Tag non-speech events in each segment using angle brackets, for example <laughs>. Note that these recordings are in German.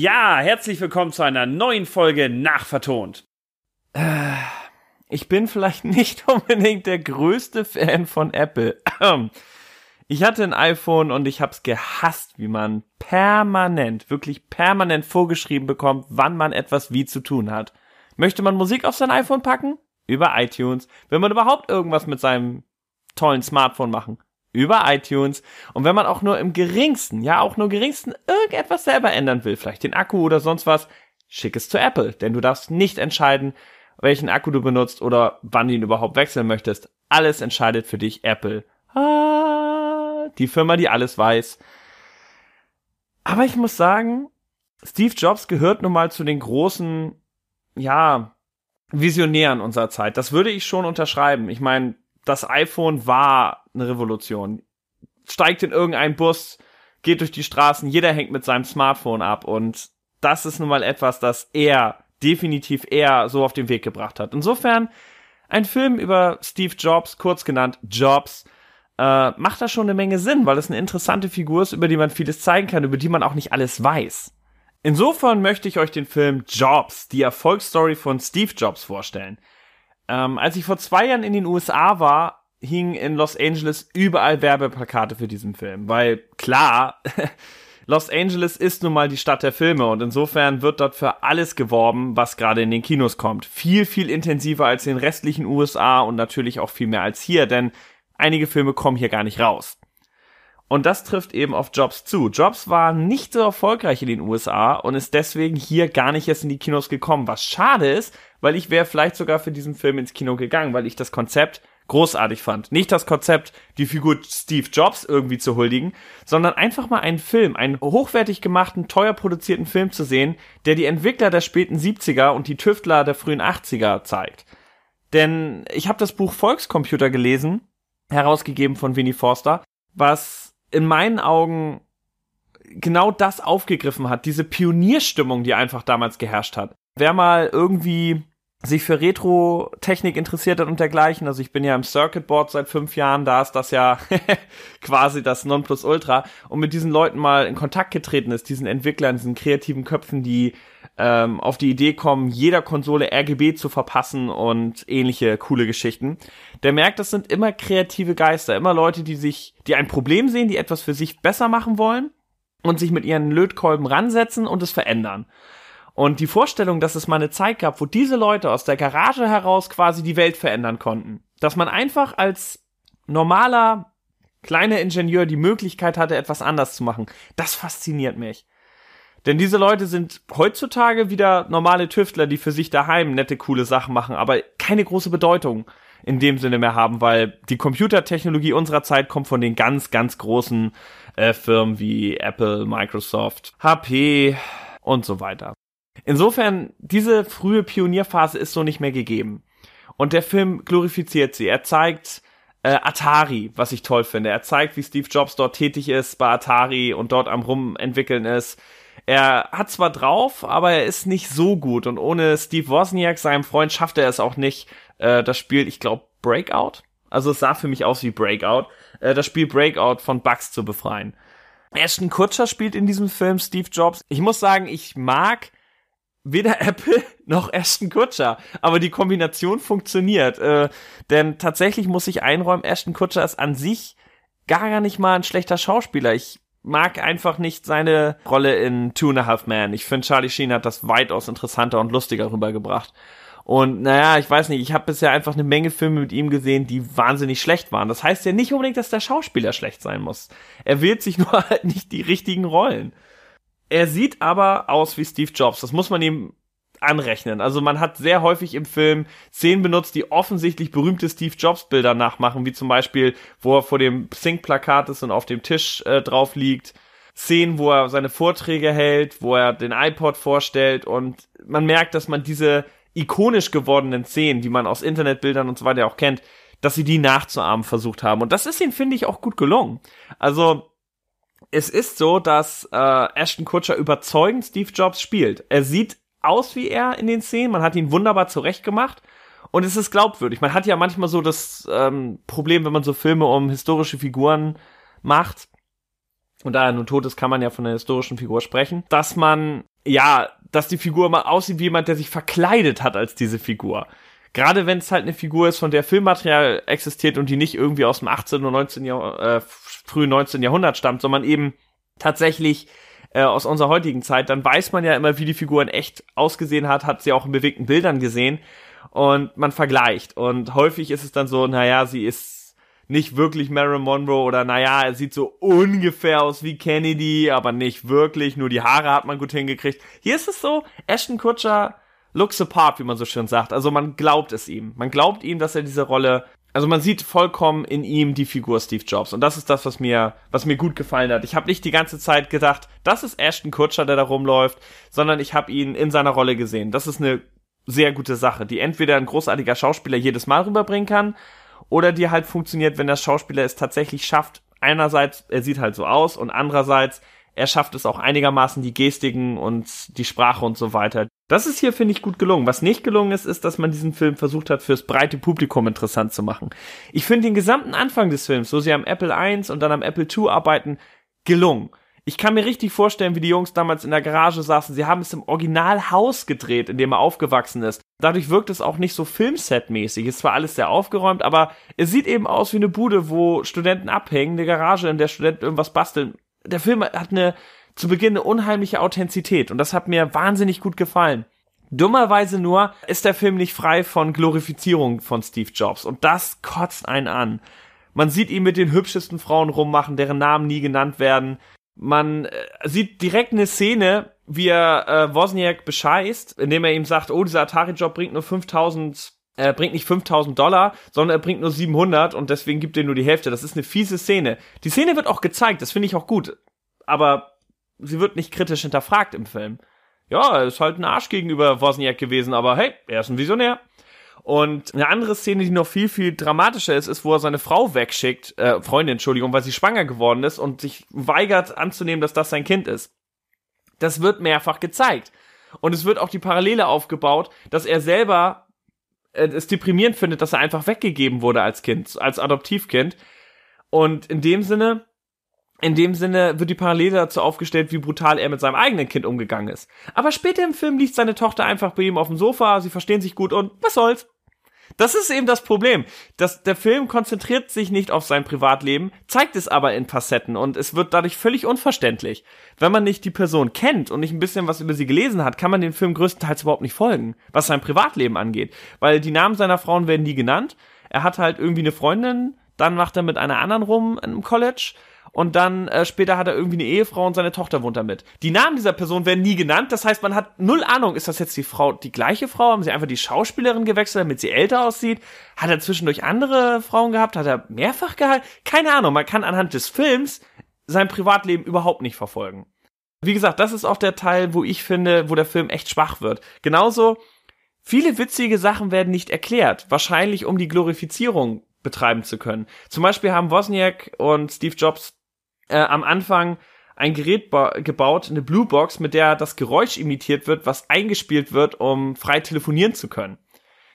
Ja, herzlich willkommen zu einer neuen Folge Nachvertont. Äh, ich bin vielleicht <laughs> nicht unbedingt der größte Fan von Apple. <clears throat> Ich hatte ein iPhone und ich hab's gehasst, wie man permanent, wirklich permanent vorgeschrieben bekommt, wann man etwas wie zu tun hat. Möchte man Musik auf sein iPhone packen? Über iTunes. Will man überhaupt irgendwas mit seinem tollen Smartphone machen? Über iTunes. Und wenn man auch nur im geringsten, ja auch nur geringsten irgendetwas selber ändern will, vielleicht den Akku oder sonst was, schick es zu Apple. Denn du darfst nicht entscheiden, welchen Akku du benutzt oder wann du ihn überhaupt wechseln möchtest. Alles entscheidet für dich Apple. Ah, die Firma, die alles weiß. Aber ich muss sagen, Steve Jobs gehört nun mal zu den großen, ja, Visionären unserer Zeit. Das würde ich schon unterschreiben. Ich meine, das iPhone war eine Revolution. Steigt in irgendeinen Bus, geht durch die Straßen, jeder hängt mit seinem Smartphone ab und das ist nun mal etwas, das er definitiv er so auf den Weg gebracht hat. Insofern ein Film über Steve Jobs, kurz genannt Jobs, äh, macht da schon eine Menge Sinn, weil es eine interessante Figur ist, über die man vieles zeigen kann, über die man auch nicht alles weiß. Insofern möchte ich euch den Film Jobs, die Erfolgsstory von Steve Jobs vorstellen. Ähm, als ich vor zwei Jahren in den USA war, hingen in Los Angeles überall Werbeplakate für diesen Film, weil klar, <laughs> Los Angeles ist nun mal die Stadt der Filme und insofern wird dort für alles geworben, was gerade in den Kinos kommt. Viel, viel intensiver als in den restlichen USA und natürlich auch viel mehr als hier, denn einige Filme kommen hier gar nicht raus. Und das trifft eben auf Jobs zu. Jobs war nicht so erfolgreich in den USA und ist deswegen hier gar nicht erst in die Kinos gekommen, was schade ist, weil ich wäre vielleicht sogar für diesen Film ins Kino gegangen, weil ich das Konzept großartig fand. Nicht das Konzept, die Figur Steve Jobs irgendwie zu huldigen, sondern einfach mal einen Film, einen hochwertig gemachten, teuer produzierten Film zu sehen, der die Entwickler der späten 70er und die Tüftler der frühen 80er zeigt. Denn ich habe das Buch Volkscomputer gelesen, herausgegeben von Winnie Forster, was in meinen Augen genau das aufgegriffen hat, diese Pionierstimmung, die einfach damals geherrscht hat. Wer mal irgendwie sich für Retro-Technik interessiert hat und dergleichen. Also ich bin ja im Circuitboard seit fünf Jahren, da ist das ja <laughs> quasi das Nonplusultra. Und mit diesen Leuten mal in Kontakt getreten ist, diesen Entwicklern, diesen kreativen Köpfen, die ähm, auf die Idee kommen, jeder Konsole RGB zu verpassen und ähnliche coole Geschichten. Der merkt, das sind immer kreative Geister, immer Leute, die sich, die ein Problem sehen, die etwas für sich besser machen wollen und sich mit ihren Lötkolben ransetzen und es verändern. Und die Vorstellung, dass es mal eine Zeit gab, wo diese Leute aus der Garage heraus quasi die Welt verändern konnten. Dass man einfach als normaler kleiner Ingenieur die Möglichkeit hatte, etwas anders zu machen. Das fasziniert mich. Denn diese Leute sind heutzutage wieder normale Tüftler, die für sich daheim nette, coole Sachen machen, aber keine große Bedeutung in dem Sinne mehr haben, weil die Computertechnologie unserer Zeit kommt von den ganz, ganz großen äh, Firmen wie Apple, Microsoft, HP und so weiter. Insofern, diese frühe Pionierphase ist so nicht mehr gegeben. Und der Film glorifiziert sie. Er zeigt äh, Atari, was ich toll finde. Er zeigt, wie Steve Jobs dort tätig ist bei Atari und dort am Rumentwickeln ist. Er hat zwar drauf, aber er ist nicht so gut. Und ohne Steve Wozniak, seinem Freund, schafft er es auch nicht, äh, das Spiel, ich glaube, Breakout? Also es sah für mich aus wie Breakout, äh, das Spiel Breakout von Bugs zu befreien. Ashton Kutscher spielt in diesem Film Steve Jobs. Ich muss sagen, ich mag weder <laughs> Apple noch Ashton Kutcher. Aber die Kombination funktioniert. Äh, denn tatsächlich muss ich einräumen, Ashton Kutcher ist an sich gar nicht mal ein schlechter Schauspieler. Ich mag einfach nicht seine Rolle in Two and a Half Man. Ich finde, Charlie Sheen hat das weitaus interessanter und lustiger rübergebracht. Und naja, ich weiß nicht, ich habe bisher einfach eine Menge Filme mit ihm gesehen, die wahnsinnig schlecht waren. Das heißt ja nicht unbedingt, dass der Schauspieler schlecht sein muss. Er wählt sich <laughs> nur halt nicht die richtigen Rollen. Er sieht aber aus wie Steve Jobs. Das muss man ihm anrechnen. Also man hat sehr häufig im Film Szenen benutzt, die offensichtlich berühmte Steve Jobs Bilder nachmachen, wie zum Beispiel, wo er vor dem Sync-Plakat ist und auf dem Tisch äh, drauf liegt. Szenen, wo er seine Vorträge hält, wo er den iPod vorstellt und man merkt, dass man diese ikonisch gewordenen Szenen, die man aus Internetbildern und so weiter auch kennt, dass sie die nachzuahmen versucht haben. Und das ist ihnen, finde ich, auch gut gelungen. Also, es ist so, dass äh, Ashton Kutcher überzeugend Steve Jobs spielt. Er sieht aus wie er in den Szenen, man hat ihn wunderbar zurechtgemacht und es ist glaubwürdig. Man hat ja manchmal so das ähm, Problem, wenn man so Filme um historische Figuren macht, und da er nun tot ist, kann man ja von einer historischen Figur sprechen, dass man, ja, dass die Figur mal aussieht wie jemand, der sich verkleidet hat als diese Figur. Gerade wenn es halt eine Figur ist, von der Filmmaterial existiert und die nicht irgendwie aus dem 18. oder 19. Jahr, äh, frühen 19. Jahrhundert stammt, sondern eben tatsächlich äh, aus unserer heutigen Zeit, dann weiß man ja immer, wie die Figur in echt ausgesehen hat, hat sie auch in bewegten Bildern gesehen und man vergleicht. Und häufig ist es dann so, naja, sie ist nicht wirklich Marilyn Monroe oder naja, er sieht so ungefähr aus wie Kennedy, aber nicht wirklich, nur die Haare hat man gut hingekriegt. Hier ist es so, Ashton Kutcher looks apart, wie man so schön sagt. Also man glaubt es ihm. Man glaubt ihm, dass er diese Rolle also man sieht vollkommen in ihm die Figur Steve Jobs und das ist das, was mir, was mir gut gefallen hat. Ich habe nicht die ganze Zeit gedacht, das ist Ashton Kutcher, der da rumläuft, sondern ich habe ihn in seiner Rolle gesehen. Das ist eine sehr gute Sache, die entweder ein großartiger Schauspieler jedes Mal rüberbringen kann oder die halt funktioniert, wenn der Schauspieler es tatsächlich schafft. Einerseits, er sieht halt so aus und andererseits, er schafft es auch einigermaßen die Gestiken und die Sprache und so weiter. Das ist hier, finde ich, gut gelungen. Was nicht gelungen ist, ist, dass man diesen Film versucht hat, fürs breite Publikum interessant zu machen. Ich finde den gesamten Anfang des Films, so sie am Apple I und dann am Apple II arbeiten, gelungen. Ich kann mir richtig vorstellen, wie die Jungs damals in der Garage saßen. Sie haben es im Originalhaus gedreht, in dem er aufgewachsen ist. Dadurch wirkt es auch nicht so Filmset-mäßig. Es war alles sehr aufgeräumt, aber es sieht eben aus wie eine Bude, wo Studenten abhängen, eine Garage, in der Studenten irgendwas basteln der Film hat eine zu Beginn eine unheimliche Authentizität und das hat mir wahnsinnig gut gefallen. Dummerweise nur ist der Film nicht frei von Glorifizierung von Steve Jobs und das kotzt einen an. Man sieht ihn mit den hübschesten Frauen rummachen, deren Namen nie genannt werden. Man äh, sieht direkt eine Szene, wie er äh, Wozniak bescheißt, indem er ihm sagt, oh, dieser Atari-Job bringt nur 5000 er bringt nicht 5000 Dollar, sondern er bringt nur 700 und deswegen gibt er nur die Hälfte. Das ist eine fiese Szene. Die Szene wird auch gezeigt, das finde ich auch gut. Aber sie wird nicht kritisch hinterfragt im Film. Ja, er ist halt ein Arsch gegenüber Wozniak gewesen, aber hey, er ist ein Visionär. Und eine andere Szene, die noch viel, viel dramatischer ist, ist, wo er seine Frau wegschickt, äh, Freundin, Entschuldigung, weil sie schwanger geworden ist und sich weigert anzunehmen, dass das sein Kind ist. Das wird mehrfach gezeigt. Und es wird auch die Parallele aufgebaut, dass er selber äh, es deprimierend findet, dass er einfach weggegeben wurde als Kind, als Adoptivkind. Und in dem Sinne, in dem Sinne wird die Parallele dazu aufgestellt, wie brutal er mit seinem eigenen Kind umgegangen ist. Aber später im Film liegt seine Tochter einfach bei ihm auf dem Sofa, sie verstehen sich gut und was soll's? Das ist eben das Problem. dass der Film konzentriert sich nicht auf sein Privatleben, zeigt es aber in Facetten und es wird dadurch völlig unverständlich. Wenn man nicht die Person kennt und nicht ein bisschen was über sie gelesen hat, kann man dem Film größtenteils überhaupt nicht folgen, was sein Privatleben angeht. Weil die Namen seiner Frauen werden nie genannt. Er hat halt irgendwie eine Freundin, dann macht er mit einer anderen rum im College und dann äh, später hat er irgendwie eine Ehefrau und seine Tochter wohnt damit. Die Namen dieser Person werden nie genannt, das heißt, man hat null Ahnung, ist das jetzt die Frau, die gleiche Frau, haben sie einfach die Schauspielerin gewechselt, damit sie älter aussieht? Hat er zwischendurch andere Frauen gehabt? Hat er mehrfach gehalten? Keine Ahnung, man kann anhand des Films sein Privatleben überhaupt nicht verfolgen. Wie gesagt, das ist auch der Teil, wo ich finde, wo der Film echt schwach wird. Genauso, viele witzige Sachen werden nicht erklärt, wahrscheinlich um die Glorifizierung betreiben zu können. Zum Beispiel haben Wozniak und Steve Jobs äh, am Anfang ein Gerät gebaut, eine Blue Box, mit der das Geräusch imitiert wird, was eingespielt wird, um frei telefonieren zu können.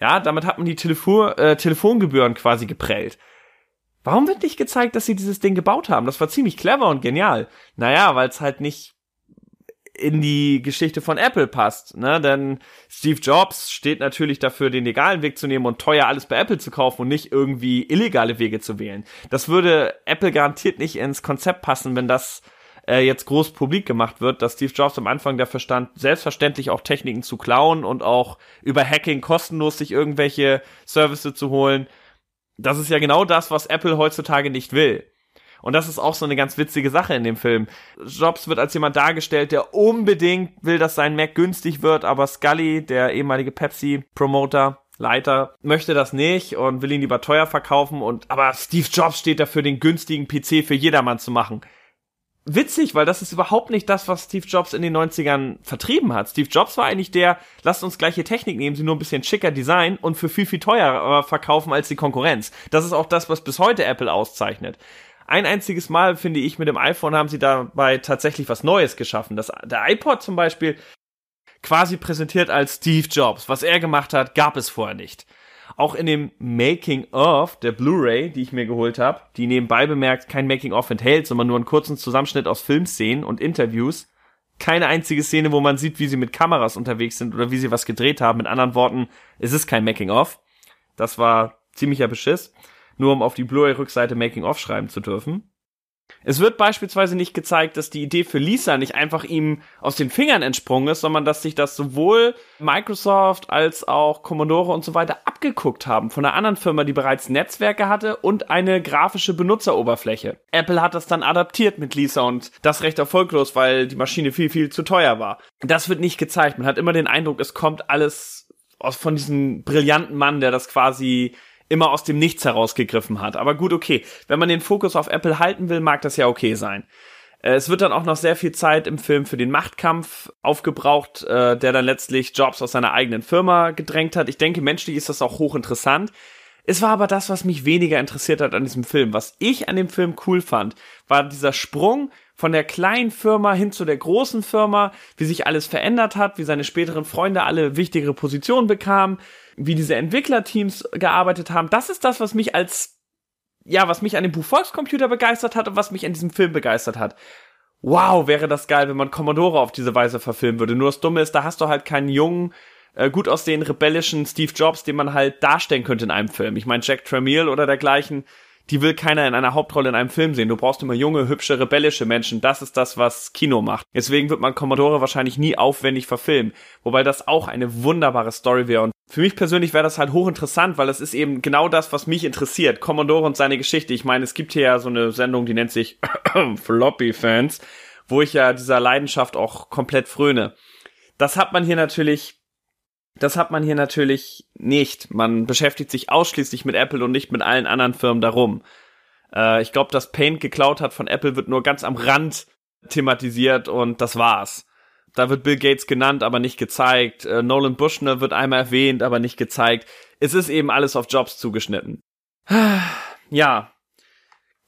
Ja, damit hat man die Telefon äh, Telefongebühren quasi geprellt. Warum wird nicht gezeigt, dass sie dieses Ding gebaut haben? Das war ziemlich clever und genial. Naja, weil es halt nicht in die Geschichte von Apple passt, ne? Denn Steve Jobs steht natürlich dafür, den legalen Weg zu nehmen und teuer alles bei Apple zu kaufen und nicht irgendwie illegale Wege zu wählen. Das würde Apple garantiert nicht ins Konzept passen, wenn das äh, jetzt groß publik gemacht wird, dass Steve Jobs am Anfang dafür stand, selbstverständlich auch Techniken zu klauen und auch über Hacking kostenlos sich irgendwelche Services zu holen. Das ist ja genau das, was Apple heutzutage nicht will. Und das ist auch so eine ganz witzige Sache in dem Film. Jobs wird als jemand dargestellt, der unbedingt will, dass sein Mac günstig wird, aber Scully, der ehemalige Pepsi-Promoter, Leiter möchte das nicht und will ihn lieber teuer verkaufen und aber Steve Jobs steht dafür, den günstigen PC für jedermann zu machen. Witzig, weil das ist überhaupt nicht das, was Steve Jobs in den 90ern vertrieben hat. Steve Jobs war eigentlich der, lasst uns gleiche Technik nehmen, sie nur ein bisschen schicker designen und für viel, viel teurer verkaufen als die Konkurrenz. Das ist auch das, was bis heute Apple auszeichnet ein einziges Mal, finde ich, mit dem iPhone haben sie dabei tatsächlich was Neues geschaffen. Das, der iPod zum Beispiel quasi präsentiert als Steve Jobs. Was er gemacht hat, gab es vorher nicht. Auch in dem Making of der Blu-ray, die ich mir geholt habe, die nebenbei bemerkt kein Making of enthält, sondern nur einen kurzen Zusammenschnitt aus Filmszenen und Interviews. Keine einzige Szene, wo man sieht, wie sie mit Kameras unterwegs sind oder wie sie was gedreht haben. Mit anderen Worten, es ist kein Making of. Das war ziemlicher Beschiss. Nur um auf die Blu-ray-Rückseite Making of schreiben zu dürfen. Es wird beispielsweise nicht gezeigt, dass die Idee für Lisa nicht einfach ihm aus den Fingern entsprungen ist, sondern dass sich das sowohl Microsoft als auch Commodore und so weiter abgeguckt haben von einer anderen Firma, die bereits Netzwerke hatte und eine grafische Benutzeroberfläche. Apple hat das dann adaptiert mit Lisa und das recht erfolglos, weil die Maschine viel, viel zu teuer war. Das wird nicht gezeigt. Man hat immer den Eindruck, es kommt alles aus von diesem brillanten Mann, der das quasi immer aus dem Nichts herausgegriffen hat. Aber gut, okay. Wenn man den Fokus auf Apple halten will, mag das ja okay sein. Äh, es wird dann auch noch sehr viel Zeit im Film für den Machtkampf aufgebraucht, äh, der dann letztlich Jobs aus seiner eigenen Firma gedrängt hat. Ich denke, menschlich ist das auch hochinteressant. Es war aber das, was mich weniger interessiert hat an diesem Film. Was ich an dem Film cool fand, war dieser Sprung von der kleinen Firma hin zu der großen Firma, wie sich alles verändert hat, wie seine späteren Freunde alle wichtigere Positionen bekamen, wie diese Entwicklerteams gearbeitet haben. Das ist das, was mich als, ja, was mich an dem Buch Volkscomputer begeistert hat und was mich an diesem Film begeistert hat. Wow, wäre das geil, wenn man Commodore auf diese Weise verfilmen würde. Nur das Dumme ist, da hast du halt keinen jungen, äh, gut aussehenden, rebellischen Steve Jobs, den man halt darstellen könnte in einem Film. Ich meine, Jack Tramiel oder dergleichen, die will keiner in einer Hauptrolle in einem Film sehen. Du brauchst immer junge, hübsche, rebellische Menschen. Das ist das, was Kino macht. Deswegen wird man Commodore wahrscheinlich nie aufwendig verfilmen. Wobei das auch eine wunderbare Story wäre. Und für mich persönlich wäre das halt hochinteressant, weil es ist eben genau das, was mich interessiert. Commodore und seine Geschichte. Ich meine, es gibt hier ja so eine Sendung, die nennt sich <coughs> Floppy Fans, wo ich ja dieser Leidenschaft auch komplett fröne. Das hat man hier natürlich das hat man hier natürlich nicht. Man beschäftigt sich ausschließlich mit Apple und nicht mit allen anderen Firmen darum. Äh, ich glaube, dass Paint geklaut hat von Apple wird nur ganz am Rand thematisiert und das war's. Da wird Bill Gates genannt, aber nicht gezeigt. Äh, Nolan Bushnell wird einmal erwähnt, aber nicht gezeigt. Es ist eben alles auf Jobs zugeschnitten. <sighs> ja.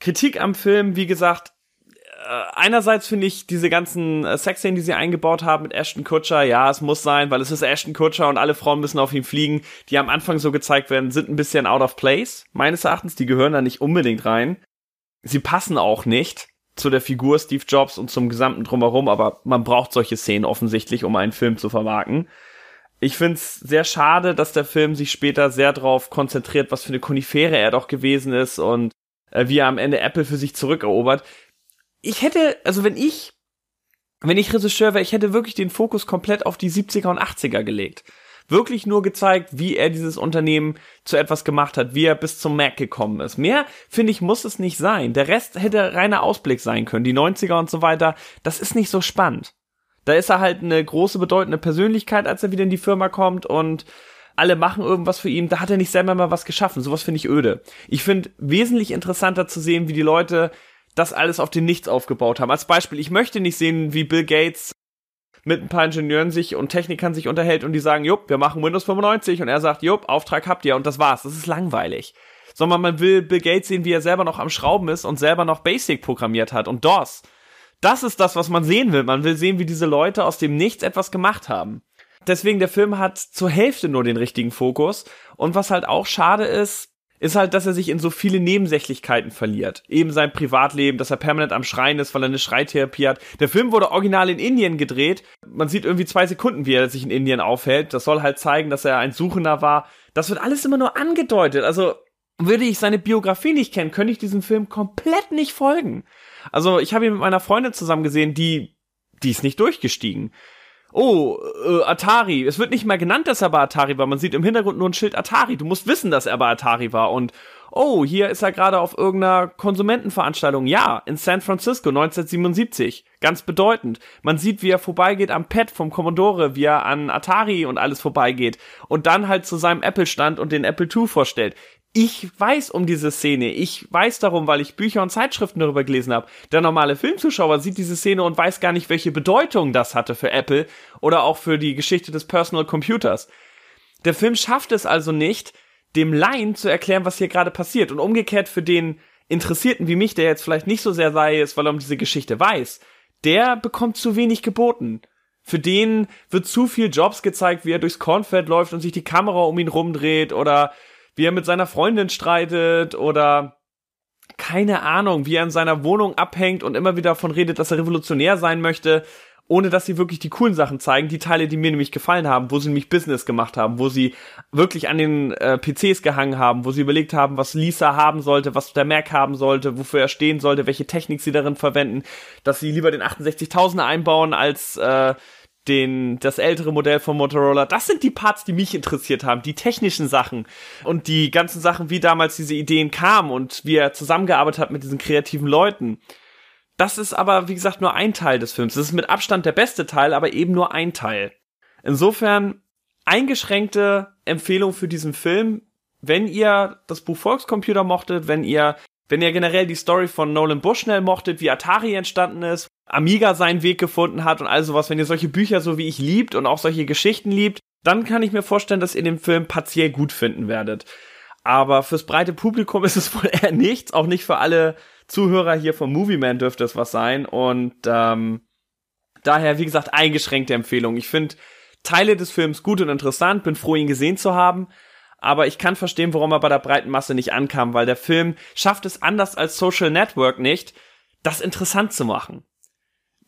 Kritik am Film, wie gesagt, einerseits finde ich diese ganzen äh, Sexszenen, die sie eingebaut haben mit Ashton Kutcher, ja, es muss sein, weil es ist Ashton Kutcher und alle Frauen müssen auf ihn fliegen, die am Anfang so gezeigt werden, sind ein bisschen out of place, meines Erachtens, die gehören da nicht unbedingt rein. Sie passen auch nicht zu der Figur Steve Jobs und zum gesamten drumherum, aber man braucht solche Szenen offensichtlich, um einen Film zu vermarkten. Ich find's sehr schade, dass der Film sich später sehr darauf konzentriert, was für eine Konifere er doch gewesen ist und äh, wie er am Ende Apple für sich zurückerobert ich hätte, also wenn ich, wenn ich Regisseur wäre, ich hätte wirklich den Fokus komplett auf die 70er und 80er gelegt. Wirklich nur gezeigt, wie er dieses Unternehmen zu etwas gemacht hat, wie er bis zum Mac gekommen ist. Mehr, finde ich, muss es nicht sein. Der Rest hätte reiner Ausblick sein können. Die 90er und so weiter, das ist nicht so spannend. Da ist er halt eine große, bedeutende Persönlichkeit, als er wieder in die Firma kommt und alle machen irgendwas für ihn. Da hat er nicht selber mal was geschaffen. Sowas finde ich öde. Ich finde wesentlich interessanter zu sehen, wie die Leute das alles auf den Nichts aufgebaut haben. Als Beispiel, ich möchte nicht sehen, wie Bill Gates mit ein paar Ingenieuren sich und Technikern sich unterhält und die sagen, jupp, wir machen Windows 95 und er sagt, jupp, Auftrag habt ihr und das war's. Das ist langweilig. Sondern man will Bill Gates sehen, wie er selber noch am Schrauben ist und selber noch Basic programmiert hat und DOS. Das ist das, was man sehen will. Man will sehen, wie diese Leute aus dem Nichts etwas gemacht haben. Deswegen der Film hat zur Hälfte nur den richtigen Fokus und was halt auch schade ist, ist halt, dass er sich in so viele Nebensächlichkeiten verliert. Eben sein Privatleben, dass er permanent am Schreien ist, weil er eine Schreitherapie hat. Der Film wurde original in Indien gedreht. Man sieht irgendwie zwei Sekunden, wie er sich in Indien aufhält. Das soll halt zeigen, dass er ein Suchender war. Das wird alles immer nur angedeutet. Also würde ich seine Biografie nicht kennen, könnte ich diesem Film komplett nicht folgen. Also ich habe ihn mit meiner Freundin zusammen gesehen, die die ist nicht durchgestiegen oh, äh, Atari. Es wird nicht mal genannt, dass er bei Atari war. Man sieht im Hintergrund nur ein Schild Atari. Du musst wissen, dass er bei Atari war. Und oh, hier ist er gerade auf irgendeiner Konsumentenveranstaltung. Ja, in San Francisco 1977. Ganz bedeutend. Man sieht, wie er vorbeigeht am Pad vom Commodore, wie er an Atari und alles vorbeigeht. Und dann halt zu seinem Apple-Stand und den Apple II vorstellt ich weiß um diese Szene. Ich weiß darum, weil ich Bücher und Zeitschriften darüber gelesen habe. Der normale Filmzuschauer sieht diese Szene und weiß gar nicht, welche Bedeutung das hatte für Apple oder auch für die Geschichte des Personal Computers. Der Film schafft es also nicht, dem Laien zu erklären, was hier gerade passiert. Und umgekehrt für den Interessierten wie mich, der jetzt vielleicht nicht so sehr sei ist, weil er um diese Geschichte weiß, der bekommt zu wenig geboten. für den wird zu viel Jobs gezeigt, wie er durchs Kornfeld läuft und sich die Kamera um ihn rumdreht oder wie er mit seiner Freundin streitet oder keine Ahnung, wie er in seiner Wohnung abhängt und immer wieder davon redet, dass er revolutionär sein möchte ohne dass sie wirklich die coolen Sachen zeigen, die Teile, die mir nämlich gefallen haben, wo sie nämlich Business gemacht haben, wo sie wirklich an den äh, PCs gehangen haben, wo sie überlegt haben, was Lisa haben sollte, was der Mac haben sollte, wofür er stehen sollte, welche Technik sie darin verwenden, dass sie lieber den 68000er einbauen als äh, den, das ältere Modell von Motorola. Das sind die Parts, die mich interessiert haben, die technischen Sachen und die ganzen Sachen, wie damals diese Ideen kamen und wie er zusammengearbeitet hat mit diesen kreativen Leuten. Das ist aber, wie gesagt, nur ein Teil des Films. Das ist mit Abstand der beste Teil, aber eben nur ein Teil. Insofern eingeschränkte Empfehlung für diesen Film. Wenn ihr das Buch Volkscomputer mochtet, wenn ihr, wenn ihr generell die Story von Nolan Bushnell mochtet, wie Atari entstanden ist, Amiga seinen Weg gefunden hat und all sowas, wenn ihr solche Bücher so wie ich liebt und auch solche Geschichten liebt, dann kann ich mir vorstellen, dass ihr den Film partiell gut finden werdet. Aber fürs breite Publikum <laughs> ist es wohl eher nichts, auch nicht für alle Zuhörer hier vom Movie Man dürfte es was sein. Und ähm, daher, wie gesagt, eingeschränkte Empfehlung. Ich finde Teile des Films gut und interessant, bin froh, ihn gesehen zu haben. Aber ich kann verstehen, warum er bei der breiten Masse nicht ankam, weil der Film schafft es anders als Social Network nicht, das interessant zu machen.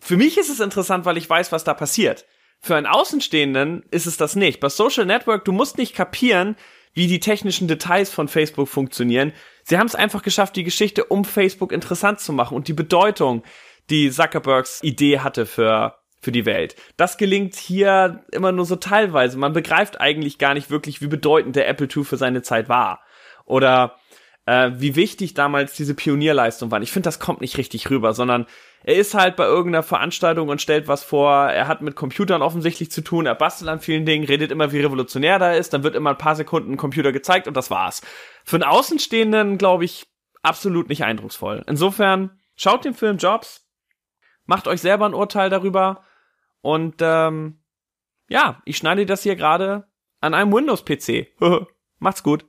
Für mich ist es interessant, weil ich weiß, was da passiert. Für einen Außenstehenden ist es das nicht. Bei Social Network, du musst nicht kapieren, wie die technischen Details von Facebook funktionieren. Sie haben es einfach geschafft, die Geschichte um Facebook interessant zu machen und die Bedeutung, die Zuckerbergs Idee hatte für für die Welt. Das gelingt hier immer nur so teilweise. Man begreift eigentlich gar nicht wirklich, wie bedeutend der Apple II für seine Zeit war. Oder äh, wie wichtig damals diese Pionierleistung war. Ich finde, das kommt nicht richtig rüber, sondern er ist halt bei irgendeiner Veranstaltung und stellt was vor, er hat mit Computern offensichtlich zu tun, er bastelt an vielen Dingen, redet immer, wie revolutionär da ist, dann wird immer ein paar Sekunden ein Computer gezeigt und das war's. Für einen Außenstehenden, glaube ich, absolut nicht eindrucksvoll. Insofern, schaut den Film Jobs, macht euch selber ein Urteil darüber und ähm, ja, ich schneide das hier gerade an einem Windows-PC. <laughs> Macht's gut.